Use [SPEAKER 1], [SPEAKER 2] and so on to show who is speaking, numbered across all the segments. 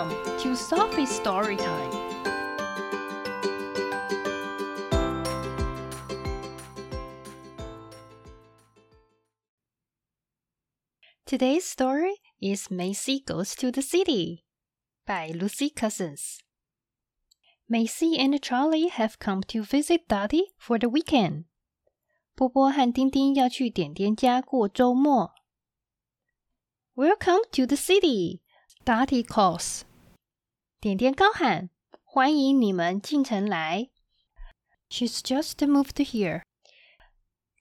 [SPEAKER 1] Welcome to Sophie's Story Time. Today's story is Maisy Goes to the City by Lucy Cousins. Maisy and Charley have come to visit Dotty for the weekend. 波波和丁丁要去点点家过周末。Welcome to the city, Dotty calls. 点点高喊：“欢迎你们进城来。” She's just moved here.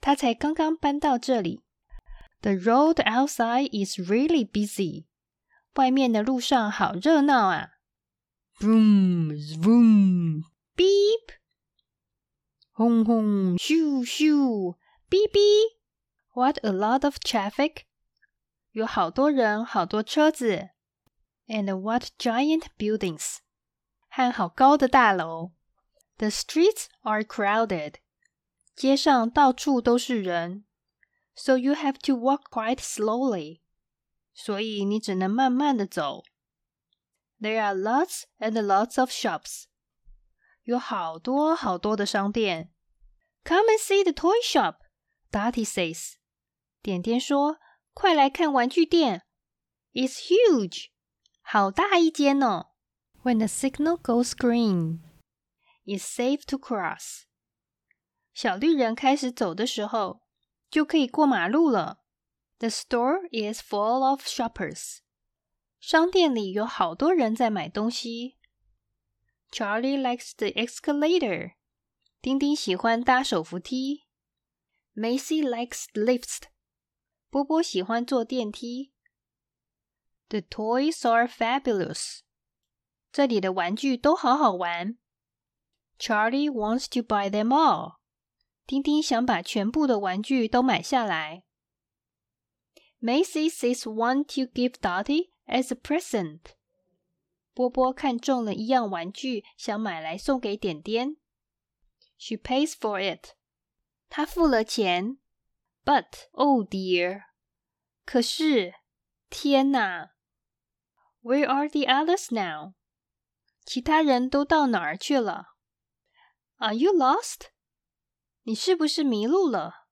[SPEAKER 1] 她才刚刚搬到这里。The road outside is really busy. 外面的路上好热闹啊！Vroom, vroom, beep. 轰轰咻咻，哔哔！What a lot of traffic！有好多人，好多车子。 And what giant buildings！和好高的大楼。The streets are crowded。街上到处都是人。So you have to walk quite slowly。所以你只能慢慢的走。There are lots and lots of shops。有好多好多的商店。Come and see the toy shop, Dottie says. 点点说：“快来看玩具店。It's huge， 好大一间哦！When the signal goes green, it's safe to cross. 小绿人开始走的时候，就可以过马路了。The store is full of shoppers. 商店里有好多人在买东西。Charley likes the escalator. 丁丁喜欢搭手扶梯。Maisy likes the lifts. 波波喜欢坐电梯。the toys are fabulous. 这里的玩具都好好玩。Charley wants to buy them all. 丁丁想把全部的玩具都买下来。Maisy sees one to give Dotty as a present. 波波看中了一样玩具，想买来送给点点。She pays for it. 她付了钱。But oh dear. 可是，天哪！where are the others now? 其他人都到哪儿去了？Are you lost? 你是不是迷路了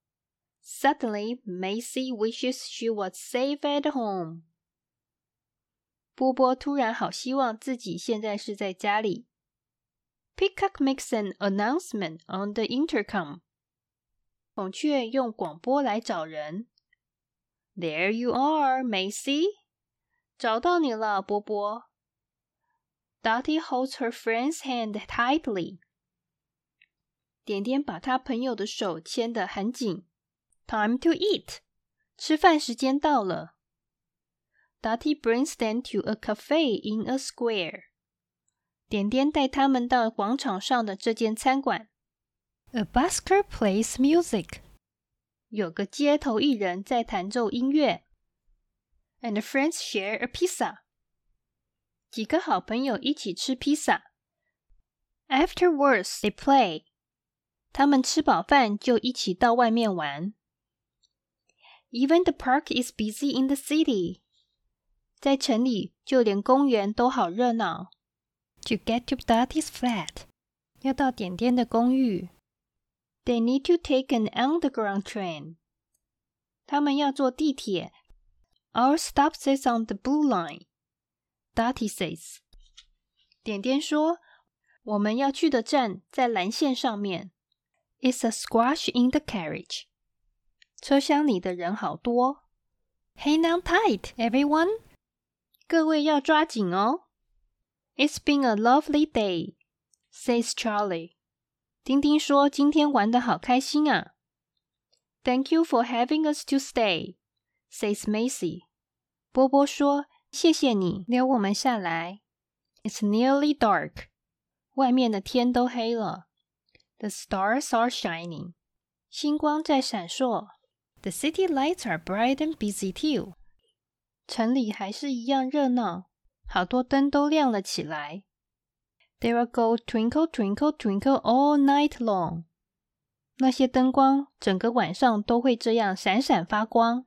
[SPEAKER 1] ？Suddenly, Maisy wishes she was safe at home. 波波突然好希望自己现在是在家里。Peacock makes an announcement on the intercom. 孔雀用广播来找人。There you are, Maisy. 找到你了，波波。Dotty holds her friend's hand tightly. 点点把他朋友的手牵得很紧。Time to eat. 吃饭时间到了。Dotty brings them to a cafe in a square. 点点带他们到广场上的这间餐馆。A busker plays music。有个街头艺人在弹奏音乐。and the friends share a pizza. 几个好朋友一起吃披萨。Afterwards, they play. 他们吃饱饭就一起到外面玩。Even the park is busy in the city. 在城里，就连公园都好热闹。To get to Dotty's flat，要到点点的公寓。They need to take an underground train. 他们要坐地铁 our stop sits on the blue line. Dotty says. 点点说：“我们要去的站在蓝线上面。” It's a squash in the carriage. 车厢里的人好多。Hang on tight, everyone. 各位要抓紧哦。It's been a lovely day, says Charley. 丁丁说：“今天玩的好开心啊。” Thank you for having us to stay, says Maisy. 波波说：“谢谢你留我们下来。” It's nearly dark. 外面的天都黑了。The stars are shining. 星光在闪烁。The city lights are bright and busy too. 城里还是一样热闹。好多灯都亮了起来。They will go twinkle, twinkle, twinkle all night long。那些灯光整个晚上都会这样闪闪发光。